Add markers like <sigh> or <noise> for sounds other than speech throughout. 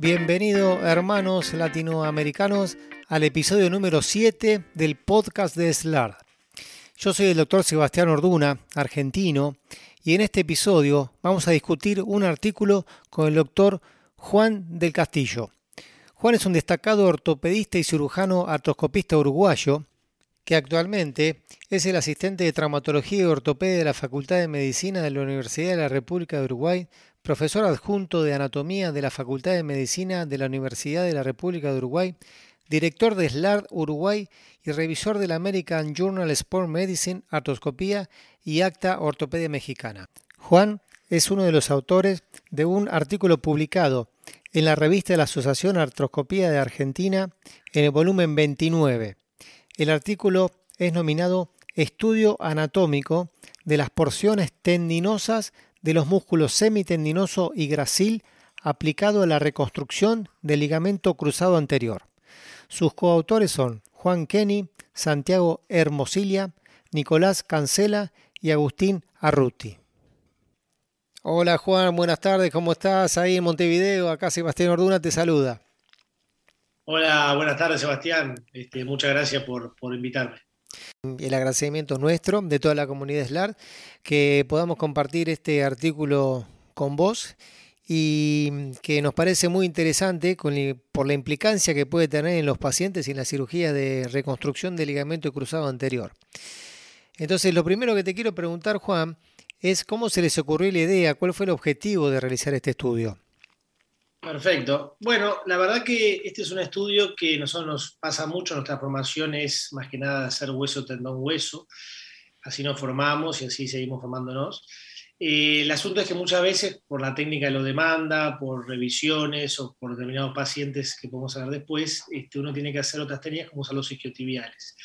Bienvenido hermanos latinoamericanos al episodio número 7 del podcast de SLAR. Yo soy el doctor Sebastián Orduna, argentino, y en este episodio vamos a discutir un artículo con el doctor Juan del Castillo. Juan es un destacado ortopedista y cirujano artroscopista uruguayo que actualmente es el asistente de traumatología y ortopedia de la Facultad de Medicina de la Universidad de la República de Uruguay, profesor adjunto de anatomía de la Facultad de Medicina de la Universidad de la República de Uruguay, director de SLARD Uruguay y revisor del American Journal Sport Medicine, Artroscopía y Acta Ortopedia Mexicana. Juan es uno de los autores de un artículo publicado en la revista de la Asociación Artroscopía de Argentina en el volumen 29 el artículo es nominado Estudio anatómico de las porciones tendinosas de los músculos semitendinoso y gracil aplicado a la reconstrucción del ligamento cruzado anterior. Sus coautores son Juan Kenny, Santiago Hermosilla, Nicolás Cancela y Agustín Arruti. Hola Juan, buenas tardes, ¿cómo estás? Ahí en Montevideo, acá Sebastián Orduna te saluda. Hola, buenas tardes Sebastián. Este, muchas gracias por, invitarme. El agradecimiento nuestro, de toda la comunidad SLAR, que podamos compartir este artículo con vos y que nos parece muy interesante por la implicancia que puede tener en los pacientes y en la cirugía de reconstrucción del ligamento cruzado anterior. Entonces, lo primero que te quiero preguntar, Juan, es cómo se les ocurrió la idea, cuál fue el objetivo de realizar este estudio. Perfecto. Bueno, la verdad que este es un estudio que nosotros nos pasa mucho, nuestra formación es más que nada hacer hueso, tendón, hueso. Así nos formamos y así seguimos formándonos. Eh, el asunto es que muchas veces por la técnica lo demanda, por revisiones o por determinados pacientes que podemos hablar después, este, uno tiene que hacer otras técnicas como usar los isquiotibiales.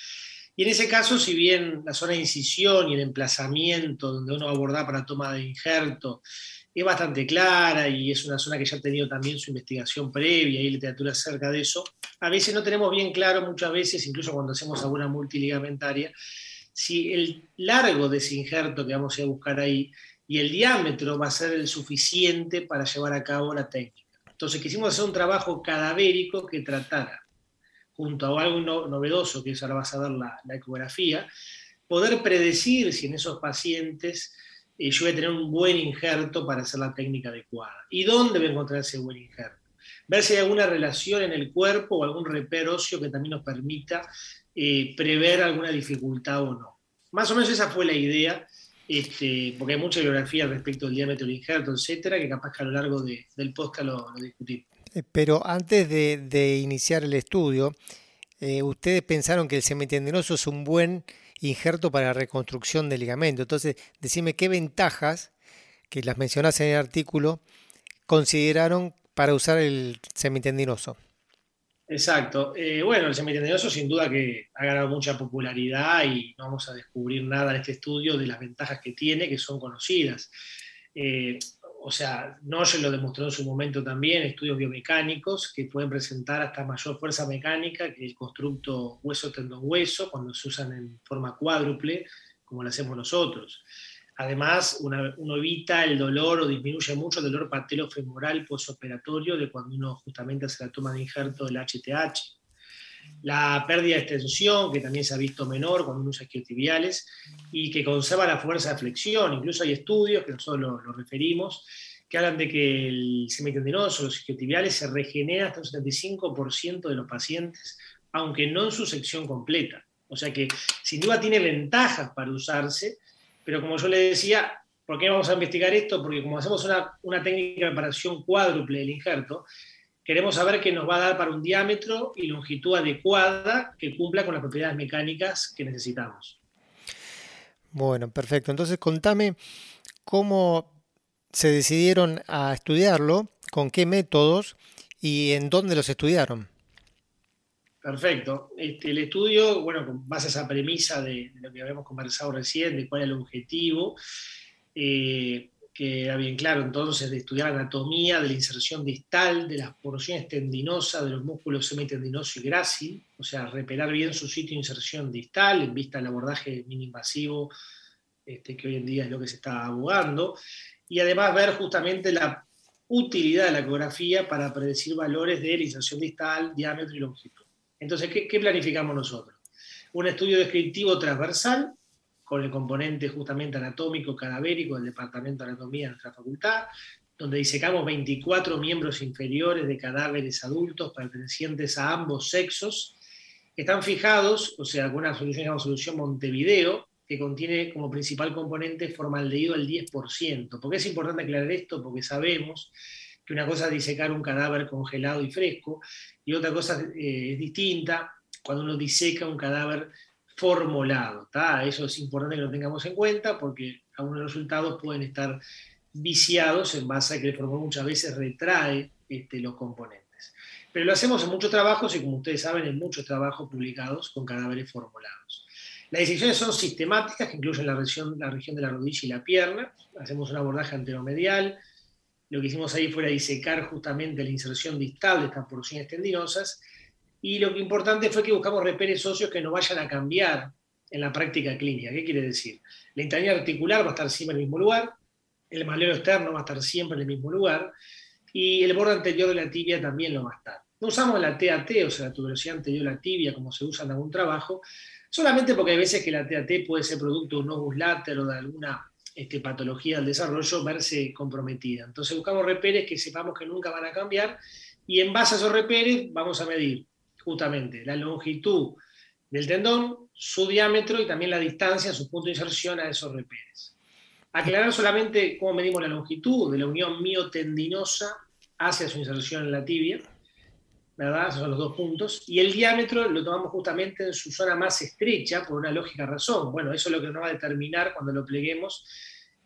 Y en ese caso, si bien la zona de incisión y el emplazamiento donde uno aborda para toma de injerto es bastante clara y es una zona que ya ha tenido también su investigación previa y literatura acerca de eso. A veces no tenemos bien claro, muchas veces, incluso cuando hacemos alguna multiligamentaria, si el largo de ese injerto que vamos a buscar ahí y el diámetro va a ser el suficiente para llevar a cabo la técnica. Entonces quisimos hacer un trabajo cadavérico que tratara, junto a algo novedoso, que es ahora vas a ver la, ecografía, poder predecir si en esos pacientes y yo voy a tener un buen injerto para hacer la técnica adecuada. ¿Y dónde voy a encontrar ese buen injerto? Ver si hay alguna relación en el cuerpo o algún reper óseo que también nos permita eh, prever alguna dificultad o no. Más o menos esa fue la idea, este, porque hay mucha bibliografía respecto al diámetro del injerto, etcétera, que capaz que a lo largo del podcast lo, discutimos. Eh, pero antes de, iniciar el estudio, eh, ustedes pensaron que el semitendinoso es un buen injerto para reconstrucción del ligamento. Entonces, decime qué ventajas, que las mencionas en el artículo, consideraron para usar el semitendinoso. Exacto. Eh, bueno, el semitendinoso sin duda que ha ganado mucha popularidad y no vamos a descubrir nada en este estudio de las ventajas que tiene, que son conocidas. O sea, Noye lo demostró en su momento también, estudios biomecánicos que pueden presentar hasta mayor fuerza mecánica que el constructo hueso-tendón-hueso cuando se usan en forma cuádruple, como lo hacemos nosotros. Además, uno evita el dolor o disminuye mucho el dolor patelofemoral postoperatorio de cuando uno justamente hace la toma de injerto del HTH la pérdida de extensión, que también se ha visto menor cuando uno usa isquiotibiales, y que conserva la fuerza de flexión. Incluso hay estudios, que nosotros lo, referimos, que hablan de que el semitendinoso, los isquiotibiales, se regenera hasta un 75% de los pacientes, aunque no en su sección completa. O sea que sin duda tiene ventajas para usarse, pero como yo le decía, ¿por qué vamos a investigar esto? Porque como hacemos una, una técnica de preparación cuádruple del injerto, queremos saber qué nos va a dar para un diámetro y longitud adecuada que cumpla con las propiedades mecánicas que necesitamos. Bueno, perfecto. Entonces contame cómo se decidieron a estudiarlo, con qué métodos y en dónde los estudiaron. Perfecto. Este, el estudio, bueno, con base a esa premisa de, lo que habíamos conversado recién, de cuál es el objetivo, eh, que era bien claro entonces de estudiar anatomía de la inserción distal de las porciones tendinosas de los músculos semitendinoso y grácil, o sea, repelar bien su sitio de inserción distal en vista del abordaje mini-invasivo este, que hoy en día es lo que se está abogando, y además ver justamente la utilidad de la ecografía para predecir valores de inserción distal, diámetro y longitud. Entonces, ¿qué, ¿qué, planificamos nosotros? Un estudio descriptivo transversal con el componente justamente anatómico cadavérico del Departamento de Anatomía de nuestra facultad, donde disecamos 24 miembros inferiores de cadáveres adultos pertenecientes a ambos sexos, que están fijados, o sea, con una solución llamada solución Montevideo, que contiene como principal componente formaldehído al 10%. ¿Por qué es importante aclarar esto? Porque sabemos que una cosa es disecar un cadáver congelado y fresco, y otra cosa eh, es distinta cuando uno diseca un cadáver formulado. Eso es importante que lo tengamos en cuenta porque algunos resultados pueden estar viciados en base a que el formol muchas veces retrae este, los componentes. Pero lo hacemos en muchos trabajos y como ustedes saben, en muchos trabajos publicados con cadáveres formulados. Las disecciones son sistemáticas, que incluyen la región, la región de la rodilla y la pierna. Hacemos un abordaje anteromedial. Lo que hicimos ahí fue disecar justamente la inserción distal de estas porciones tendinosas y lo importante fue que buscamos reperes socios que no vayan a cambiar en la práctica clínica. ¿Qué quiere decir? La internía articular va a estar siempre en el mismo lugar, el maleo externo va a estar siempre en el mismo lugar, y el borde anterior de la tibia también lo va a estar. No usamos la TAT, o sea, la tuberosidad anterior de la tibia, como se usa en algún trabajo, solamente porque hay veces que la TAT puede ser producto de un obus láter o de alguna este, patología del desarrollo verse comprometida. Entonces buscamos reperes que sepamos que nunca van a cambiar y en base a esos reperes vamos a medir justamente la longitud del tendón, su diámetro y también la distancia, su punto de inserción a esos reperes. Aclarar solamente cómo medimos la longitud de la unión miotendinosa hacia su inserción en la tibia, ¿verdad? Esos son los dos puntos. Y el diámetro lo tomamos justamente en su zona más estrecha por una lógica razón. Bueno, eso es lo que nos va a determinar cuando lo pleguemos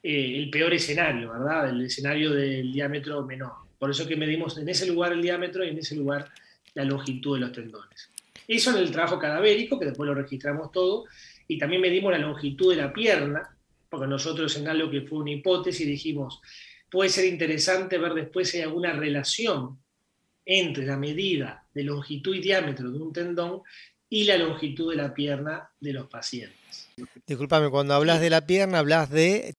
eh, el peor escenario, ¿verdad? El escenario del diámetro menor. Por eso que medimos en ese lugar el diámetro y en ese lugar la longitud de los tendones. Eso en el trabajo cadavérico, que después lo registramos todo, y también medimos la longitud de la pierna, porque nosotros en algo que fue una hipótesis dijimos, puede ser interesante ver después si hay alguna relación entre la medida de longitud y diámetro de un tendón y la longitud de la pierna de los pacientes. Disculpame, cuando hablas de la pierna, hablas de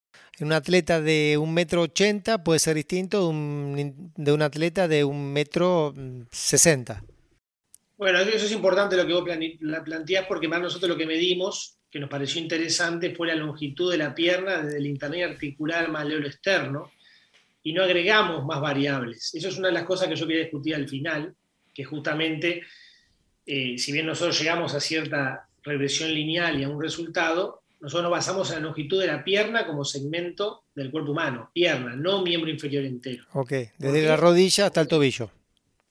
un atleta de un metro ochenta puede ser distinto de un, atleta de un metro mm, sesenta. Bueno, eso es importante lo que vos planteás porque más nosotros lo que medimos, que nos pareció interesante, fue la longitud de la pierna desde el internet articular al maleolo externo y no agregamos más variables. Eso es una de las cosas que yo quería discutir al final, que justamente, eh, si bien nosotros llegamos a cierta regresión lineal y a un resultado, nosotros nos basamos en la longitud de la pierna como segmento del cuerpo humano, pierna, no miembro inferior entero. Ok, desde la rodilla hasta el tobillo.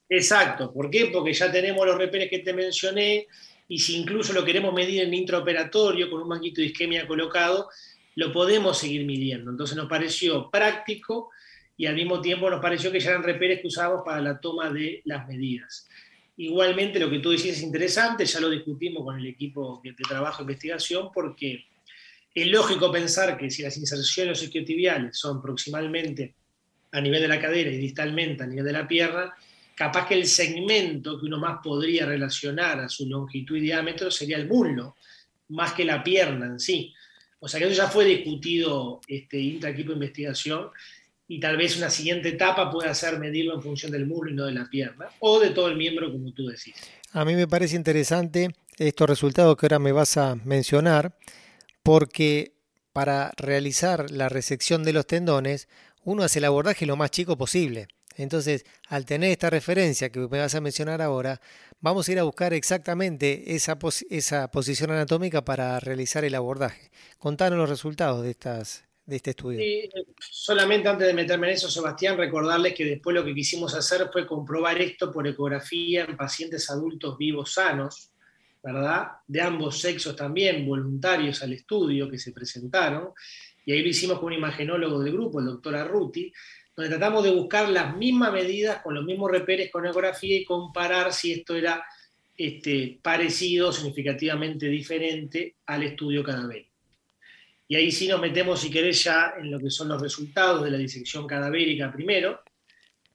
Exacto, ¿por qué? Porque ya tenemos los reperes que te mencioné y si incluso lo queremos medir en intraoperatorio con un banquito de isquemia colocado, lo podemos seguir midiendo. Entonces nos pareció práctico y al mismo tiempo nos pareció que ya eran reperes que usábamos para la toma de las medidas. Igualmente lo que tú decís es interesante, ya lo discutimos con el equipo de trabajo e investigación porque es lógico pensar que si las inserciones isquiotibiales son proximalmente a nivel de la cadera y distalmente a nivel de la pierna, capaz que el segmento que uno más podría relacionar a su longitud y diámetro sería el muslo, más que la pierna en sí. O sea que eso ya fue discutido este, intra-equipo de investigación y tal vez una siguiente etapa pueda ser medirlo en función del muslo y no de la pierna, o de todo el miembro, como tú decís. A mí me parece interesante estos resultados que ahora me vas a mencionar, porque para realizar la resección de los tendones, uno hace el abordaje lo más chico posible. Entonces, al tener esta referencia que me vas a mencionar ahora, vamos a ir a buscar exactamente esa, esa posición anatómica para realizar el abordaje. Contanos los resultados de, estas, de este estudio. solamente antes de meterme en eso, Sebastián, recordarles que después lo que quisimos hacer fue comprobar esto por ecografía en pacientes adultos vivos sanos, De ambos sexos también, voluntarios al estudio que se presentaron, y ahí lo hicimos con un imagenólogo del grupo, el doctor Arruti, donde tratamos de buscar las mismas medidas con los mismos reperes con ecografía y comparar si esto era este, parecido, significativamente diferente al estudio cadavérico. Y ahí sí nos metemos, si querés, ya en lo que son los resultados de la disección cadavérica primero,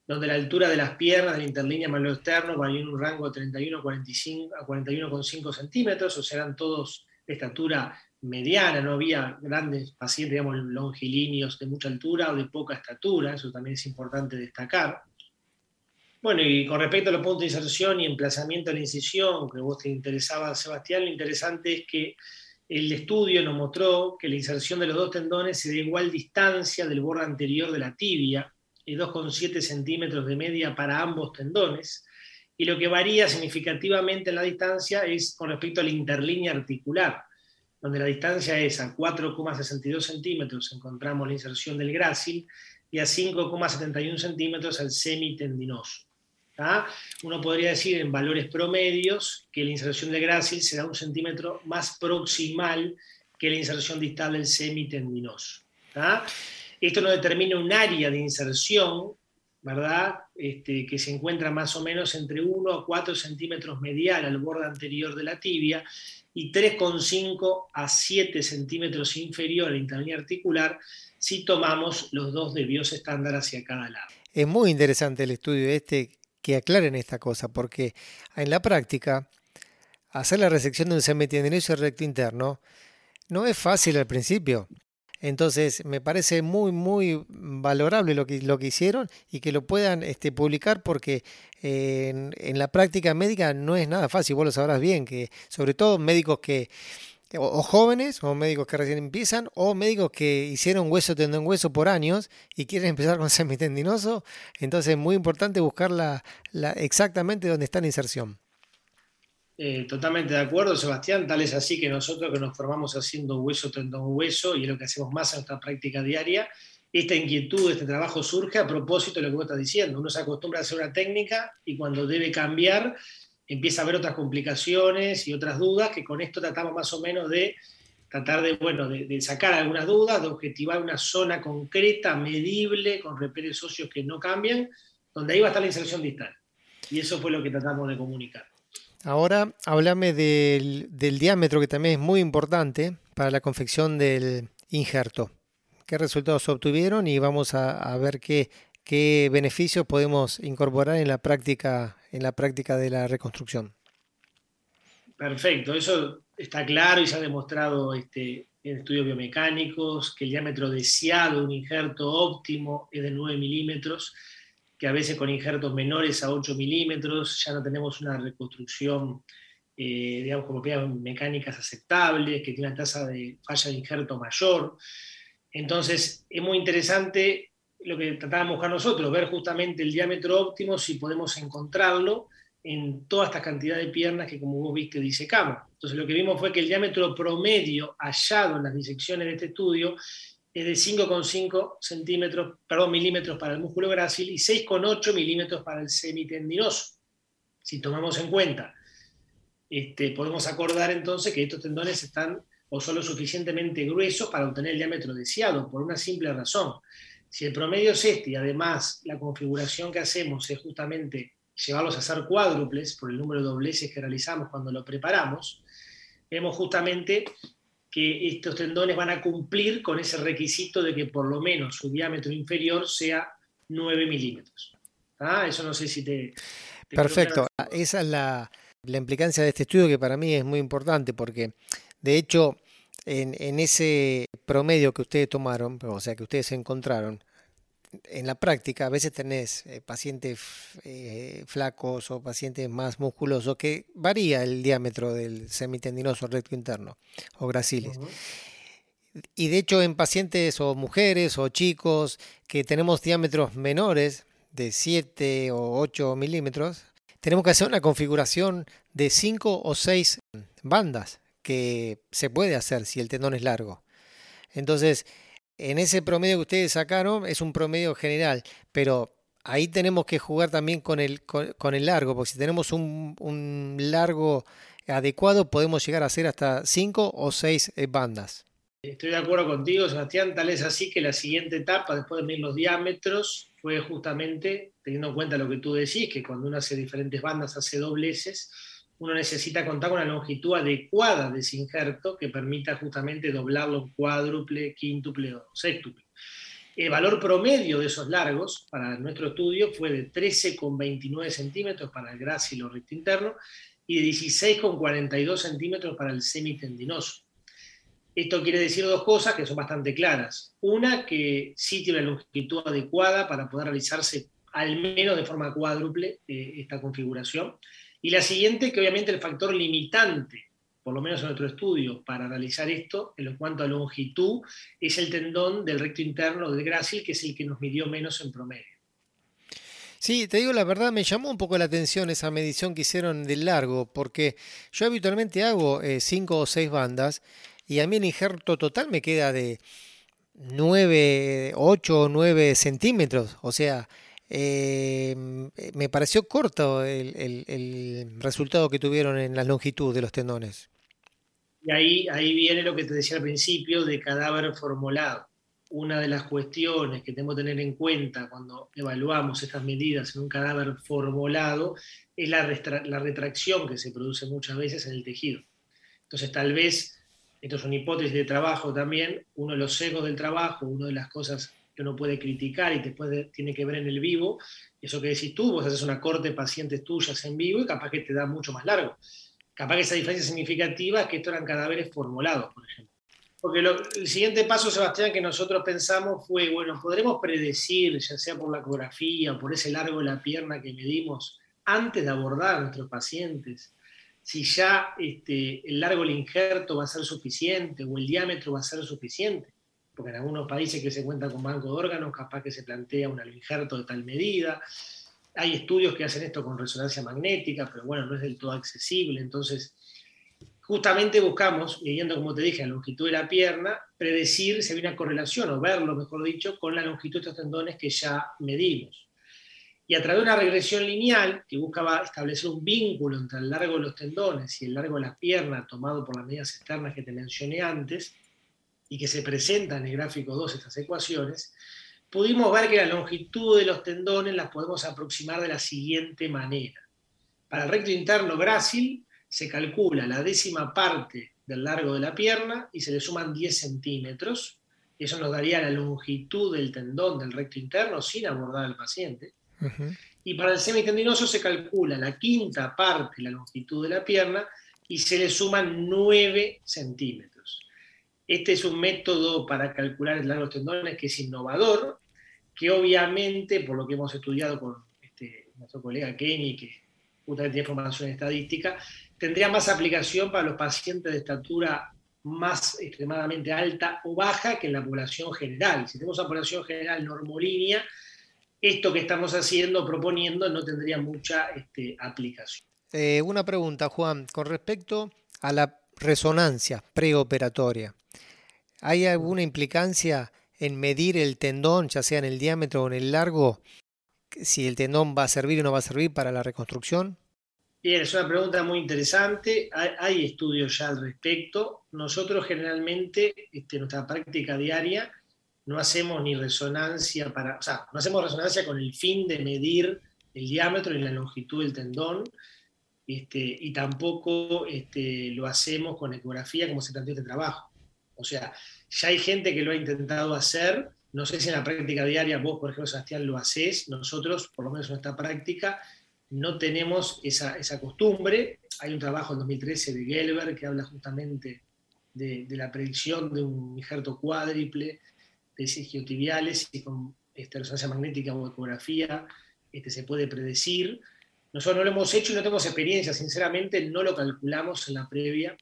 donde la altura de las piernas de la interlínea malo externo varió en un rango de 31 a 41,5 centímetros, o sea, eran todos de estatura mediana, no había grandes pacientes, digamos, longilíneos de mucha altura o de poca estatura, eso también es importante destacar. Bueno, y con respecto a los puntos de inserción y emplazamiento de la incisión, que vos te interesaba, Sebastián, lo interesante es que el estudio nos mostró que la inserción de los dos tendones se da igual distancia del borde anterior de la tibia, y 2,7 centímetros de media para ambos tendones, y lo que varía significativamente en la distancia es con respecto a la interlínea articular, donde la distancia es a 4,62 centímetros encontramos la inserción del grácil y a 5,71 centímetros al semitendinoso. Uno podría decir en valores promedios que la inserción del grácil será un centímetro más proximal que la inserción distal del semitendinoso. Esto nos determina un área de inserción, ¿verdad? Este, que se encuentra más o menos entre 1 a 4 centímetros medial al borde anterior de la tibia y 3,5 a 7 centímetros inferior a la interlínea articular si tomamos los dos de bios estándar hacia cada lado. Es muy interesante el estudio este que aclaren esta cosa, porque en la práctica, hacer la resección de un semitendinoso recto interno no es fácil al principio. Entonces, me parece muy, muy valorable lo que, lo que hicieron y que lo puedan este, publicar porque eh, en, en, la práctica médica no es nada fácil, vos lo sabrás bien, que sobre todo médicos que o, jóvenes, o médicos que recién empiezan, o médicos que hicieron hueso tendón hueso por años y quieren <laughs> empezar con semitendinoso. Entonces es muy importante buscar la, exactamente dónde está la inserción. Eh, totalmente de acuerdo, Sebastián. Tal es así que nosotros que nos formamos haciendo hueso, tendón, hueso, y es lo que hacemos más en nuestra práctica diaria, esta inquietud, este trabajo surge a propósito de lo que vos estás diciendo. Uno se acostumbra a hacer una técnica y cuando debe cambiar, empieza a haber otras complicaciones y otras dudas, que con esto tratamos más o menos de tratar de, bueno, de, sacar algunas dudas, de objetivar una zona concreta, medible, con repeles socios que no cambian, donde ahí va a estar la inserción distal. Y eso fue lo que tratamos de comunicar. Ahora, háblame del, diámetro, que también es muy importante para la confección del injerto. ¿Qué resultados obtuvieron? Y vamos a, ver qué, qué beneficios podemos incorporar en la práctica en la práctica de la reconstrucción. Perfecto, eso está claro y se ha demostrado este, en estudios biomecánicos que el diámetro deseado de un injerto óptimo es de 9 milímetros, que a veces con injertos menores a 8 milímetros ya no tenemos una reconstrucción, eh, digamos, como mecánicas aceptables, que tiene una tasa de falla de injerto mayor. Entonces, es muy interesante lo que tratábamos de buscar nosotros, ver justamente el diámetro óptimo, si podemos encontrarlo en toda esta cantidad de piernas que, como vos viste, disecamos. Entonces, lo que vimos fue que el diámetro promedio hallado en las disecciones de este estudio es de 5,5 centímetros, perdón, milímetros para el músculo grácil y 6,8 milímetros para el semitendinoso. Si tomamos en cuenta, este, podemos acordar entonces que estos tendones están o son lo suficientemente gruesos para obtener el diámetro deseado, por una simple razón si el promedio es este y además la configuración que hacemos es justamente llevarlos a ser cuádruples por el número de dobleces que realizamos cuando lo preparamos, vemos justamente que estos tendones van a cumplir con ese requisito de que por lo menos su diámetro inferior sea 9 milímetros. ¿Ah? Eso no sé si te... Perfecto, esa es la, la implicancia de este estudio que para mí es muy importante porque de hecho en, ese promedio que ustedes tomaron, o sea, que ustedes encontraron, en la práctica a veces tenés eh, pacientes eh, flacos o pacientes más musculosos que varía el diámetro del semitendinoso recto interno o gracilis. Y de hecho en pacientes o mujeres o chicos que tenemos diámetros menores de 7 o 8 milímetros, tenemos que hacer una configuración de 5 o 6 bandas que se puede hacer si el tendón es largo. Entonces, en ese promedio que ustedes sacaron es un promedio general, pero ahí tenemos que jugar también con el, con, el largo, porque si tenemos un, un, largo adecuado podemos llegar a hacer hasta 5 o 6 eh, bandas. Estoy de acuerdo contigo, Sebastián. Tal es así que la siguiente etapa, después de medir los diámetros, fue justamente teniendo en cuenta lo que tú decís, que cuando uno hace diferentes bandas hace dobleces uno necesita contar con una longitud adecuada de ese injerto que permita justamente doblarlo en cuádruple, quíntuple o sextuple. El valor promedio de esos largos para nuestro estudio fue de 13,29 centímetros para el grácil o recto interno y de 16,42 centímetros para el semitendinoso. Esto quiere decir dos cosas que son bastante claras. Una, que sí tiene una longitud adecuada para poder realizarse al menos de forma cuádruple eh, esta configuración. Y la siguiente, que obviamente el factor limitante, por lo menos en nuestro estudio, para realizar esto, en cuanto a longitud, es el tendón del recto interno del grácil, que es el que nos midió menos en promedio. Sí, te digo la verdad, me llamó un poco la atención esa medición que hicieron del largo, porque yo habitualmente hago eh, cinco o seis bandas y a mí el injerto total me queda de 9, 8 o 9 centímetros. O sea, eh, me pareció corto el, resultado que tuvieron en la longitud de los tendones. Y ahí, ahí viene lo que te decía al principio de cadáver formulado. Una de las cuestiones que tenemos que tener en cuenta cuando evaluamos estas medidas en un cadáver formulado es la, la retracción que se produce muchas veces en el tejido. Entonces, tal vez esto es una hipótesis de trabajo también, uno de los sesgos del trabajo, una de las cosas que uno puede criticar y después tiene que ver en el vivo, eso que decís tú, vos haces una corte de pacientes tuyas en vivo y capaz que te da mucho más largo. Capaz que esa diferencia significativa es que estos eran cadáveres formulados, por ejemplo. Porque el siguiente paso, Sebastián, que nosotros pensamos fue, bueno, podremos predecir, ya sea por la ecografía o por ese largo de la pierna que medimos, antes de abordar a nuestros pacientes, si ya este, el largo del injerto va a ser suficiente o el diámetro va a ser suficiente, porque en algunos países que se cuentan con banco de órganos, capaz que se plantea un injerto de tal medida. Hay estudios que hacen esto con resonancia magnética, pero bueno, no es del todo accesible. Entonces, justamente buscamos, midiendo, como te dije, la longitud de la pierna, predecir si hay una correlación, o verlo, mejor dicho, con la longitud de estos tendones que ya medimos. Y a través de una regresión lineal que buscaba establecer un vínculo entre el largo de los tendones y el largo de las piernas, tomado por las medidas externas que te mencioné antes, y que se presentan en el gráfico 2 estas ecuaciones, pudimos ver que la longitud de los tendones las podemos aproximar de la siguiente manera. Para el recto interno grácil se calcula la décima parte del largo de la pierna y se le suman 10 centímetros. Eso nos daría la longitud del tendón del recto interno sin abordar al paciente. Y para el semitendinoso se calcula la quinta parte, la longitud de la pierna, y se le suman 9 centímetros. Este es un método para calcular el largo de tendones que es innovador, que obviamente, por lo que hemos estudiado con este, nuestro colega Kenny, que justamente tiene formación estadística, tendría más aplicación para los pacientes de estatura más extremadamente alta o baja que en la población general. Si tenemos una población general normolínea, esto que estamos haciendo, proponiendo, no tendría mucha este, aplicación. Eh, una pregunta, Juan, con respecto a la resonancia preoperatoria. ¿Hay alguna implicancia en medir el tendón, ya sea en el diámetro o en el largo, si el tendón va a servir o no va a servir para la reconstrucción? Bien, es una pregunta muy interesante. Hay, estudios ya al respecto. Nosotros generalmente, este, nuestra práctica diaria, no hacemos ni resonancia para, o sea, no hacemos resonancia con el fin de medir el diámetro y la longitud del tendón, este, y tampoco este, lo hacemos con ecografía como se planteó este trabajo. O sea, ya hay gente que lo ha intentado hacer, no sé si en la práctica diaria vos, por ejemplo, Sebastián, lo haces, nosotros, por lo menos en nuestra práctica, no tenemos esa, esa costumbre. Hay un trabajo en 2013 de Gelber que habla justamente de, la predicción de un injerto cuádriple de isquiotibiales y con esta resonancia magnética o ecografía este, se puede predecir. Nosotros no lo hemos hecho y no tenemos experiencia, sinceramente no lo calculamos en la previa.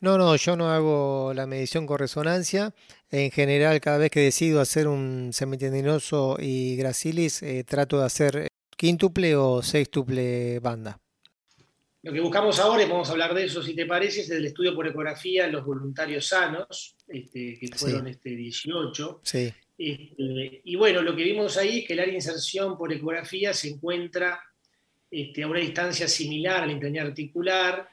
No, no, yo no hago la medición con resonancia. En general, cada vez que decido hacer un semitendinoso y gracilis, eh, trato de hacer quíntuple o sextuple banda. Lo que buscamos ahora, y podemos hablar de eso si te parece, es el estudio por ecografía en los voluntarios sanos, este, que fueron este, 18. Sí. Este, y bueno, lo que vimos ahí es que el área de inserción por ecografía se encuentra este, a una distancia similar a la intraña articular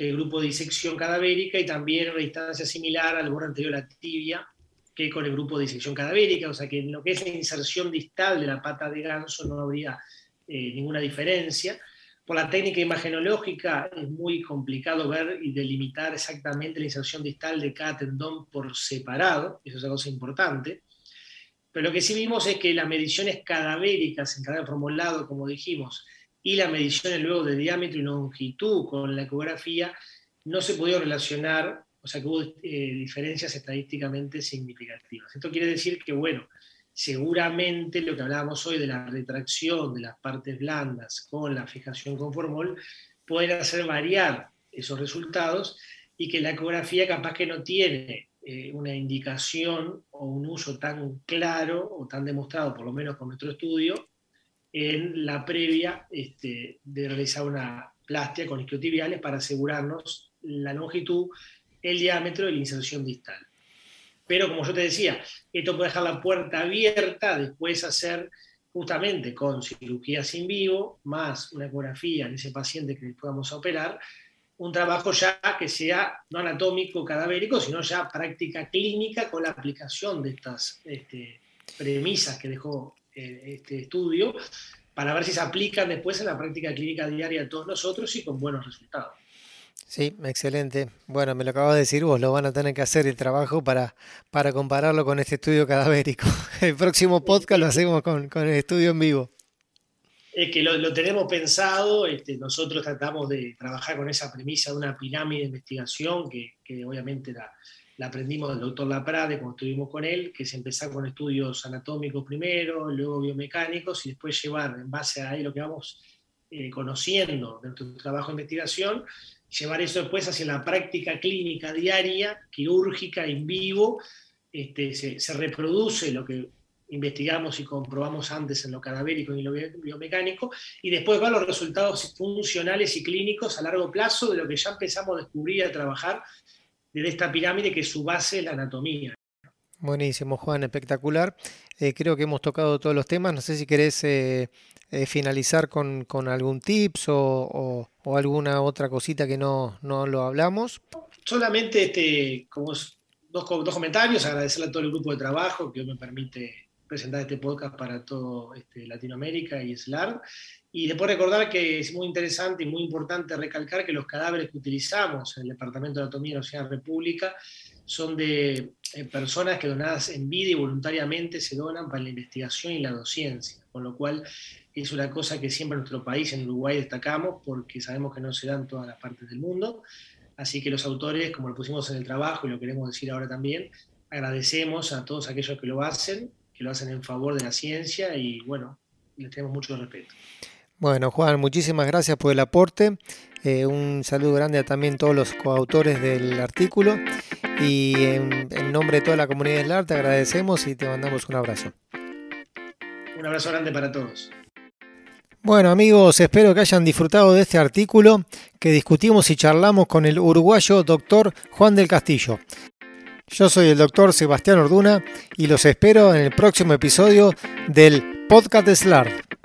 que el grupo de disección cadavérica y también una distancia similar al borde anterior de la tibia que con el grupo de disección cadavérica, o sea que en lo que es la inserción distal de la pata de ganso no habría eh, ninguna diferencia. Por la técnica imagenológica es muy complicado ver y delimitar exactamente la inserción distal de cada tendón por separado, eso es una cosa importante. Pero lo que sí vimos es que las mediciones cadavéricas en cada formulado, como dijimos, y las mediciones luego de diámetro y longitud con la ecografía, no se pudieron relacionar O sea que hubo eh, diferencias estadísticamente significativas. Esto quiere decir que, bueno, seguramente lo que hablábamos hoy de la retracción de las partes blandas con la fijación con formol pueden hacer variar esos resultados y que la ecografía capaz que no tiene eh, una indicación o un uso tan claro o tan demostrado, por lo menos con nuestro estudio, en la previa este, de realizar una plastia con isquiotibiales para asegurarnos la longitud, el diámetro de la inserción distal. Pero como yo te decía, esto puede dejar la puerta abierta, después hacer justamente con cirugías in vivo, más una ecografía en ese paciente que a operar, un trabajo ya que sea no anatómico cadavérico, sino ya práctica clínica con la aplicación de estas este, premisas que dejó este estudio, para ver si se aplican después en la práctica clínica diaria de todos nosotros y con buenos resultados. Sí, excelente. Bueno, me lo acabas de decir vos, lo van a tener que hacer el trabajo para, para compararlo con este estudio cadavérico. <laughs> El próximo podcast lo hacemos con, con el estudio en vivo es que lo, tenemos pensado, este, nosotros tratamos de trabajar con esa premisa de una pirámide de investigación que, obviamente la, aprendimos del doctor Laprade cuando estuvimos con él, que es empezar con estudios anatómicos primero, luego biomecánicos y después llevar en base a ahí lo que vamos eh, conociendo de nuestro trabajo de investigación, llevar eso después hacia la práctica clínica diaria, quirúrgica, en vivo, este, se, se reproduce lo que investigamos y comprobamos antes en lo cadavérico y en lo biomecánico, y después van los resultados funcionales y clínicos a largo plazo de lo que ya empezamos a descubrir y a trabajar desde esta pirámide que su base es la anatomía. Buenísimo, Juan, espectacular. Eh, creo que hemos tocado todos los temas. No sé si querés eh, eh, finalizar con, algún tips o, alguna otra cosita que no, no lo hablamos. Solamente este, como dos, dos comentarios, agradecerle a todo el grupo de trabajo que me permite presentar este podcast para todo este, Latinoamérica y SLAR. Y después recordar que es muy interesante y muy importante recalcar que los cadáveres que utilizamos en el Departamento de Anatomía de la Universidad República son de eh, personas que donadas en vida y voluntariamente se donan para la investigación y la docencia, con lo cual es una cosa que siempre en nuestro país, en Uruguay, destacamos porque sabemos que no se da en todas las partes del mundo. Así que los autores, como lo pusimos en el trabajo y lo queremos decir ahora también, agradecemos a todos aquellos que lo hacen que lo hacen en favor de la ciencia y bueno, les tenemos mucho respeto. Bueno, Juan, muchísimas gracias por el aporte. Eh, un saludo grande a también todos los coautores del artículo. Y en, nombre de toda la comunidad del arte agradecemos y te mandamos un abrazo. Un abrazo grande para todos. Bueno amigos, espero que hayan disfrutado de este artículo que discutimos y charlamos con el uruguayo doctor Juan del Castillo. Yo soy el doctor Sebastián Orduna y los espero en el próximo episodio del Podcast de SLAR.